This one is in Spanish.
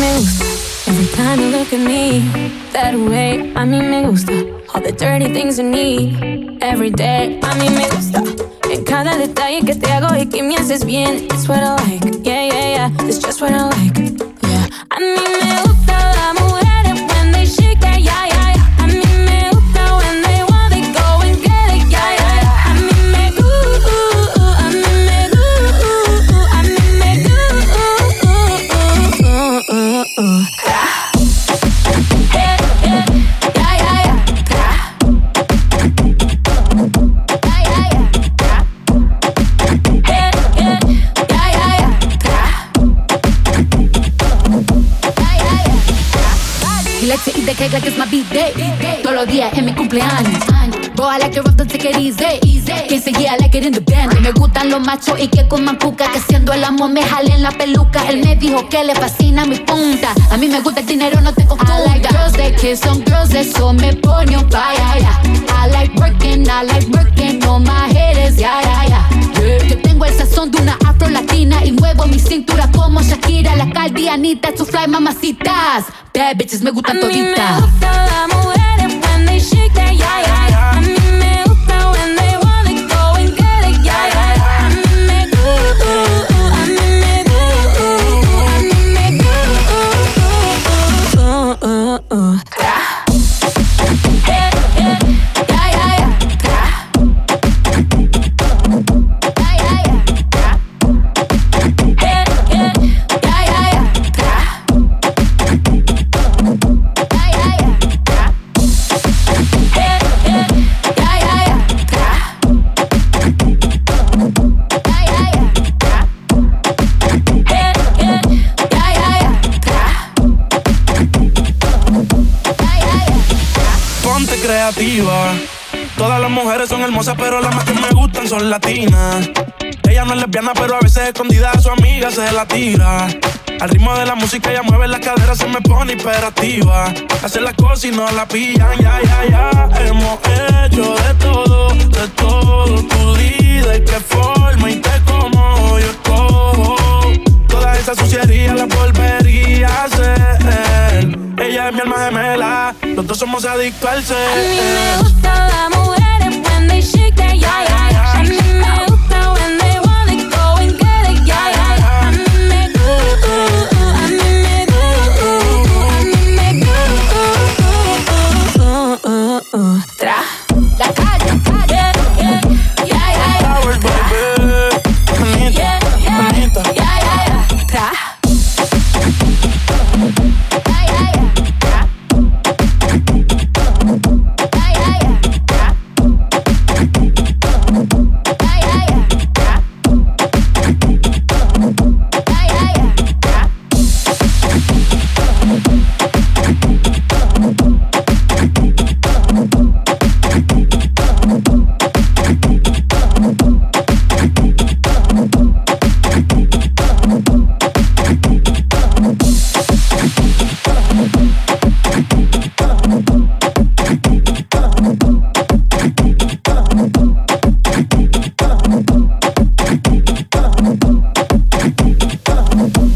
Me gusta. Every time you look at me, that way. A mí me gusta. All the dirty things you need. Every day. A mí me gusta. En cada detalle que te hago y que me haces bien. It's what I like. Yeah, yeah, yeah. It's just what I like. Cake like it's my birthday. Todos los días es mi cumpleaños. Boy, I like it rough, don't take it easy. Quien se I like it in the band. Me gustan los machos y que coman cuca. Que haciendo el amor me jalen la peluca. Él me dijo que le fascina mi punta. A mí me gusta el dinero, no te confunda. I like girls that kiss on girls, eso me pone un fire. I like working, I like working on my latina y muevo mi cintura como Shakira, la caldianita, su fly mamacitas. Bad bitches me gustan toditas. when they shake that yeah, yeah. Todas las mujeres son hermosas, pero las más que me gustan son latinas. Ella no es lesbiana, pero a veces escondida a su amiga se la tira. Al ritmo de la música ella mueve las caderas, se me pone hiperactiva. Hace las cosas y no la pillan, ya, ya, ya. Hemos hecho de todo, de todo. Tu vida y qué forma juntos somos adictos al. A mí me gustan las mujeres Boom, boom.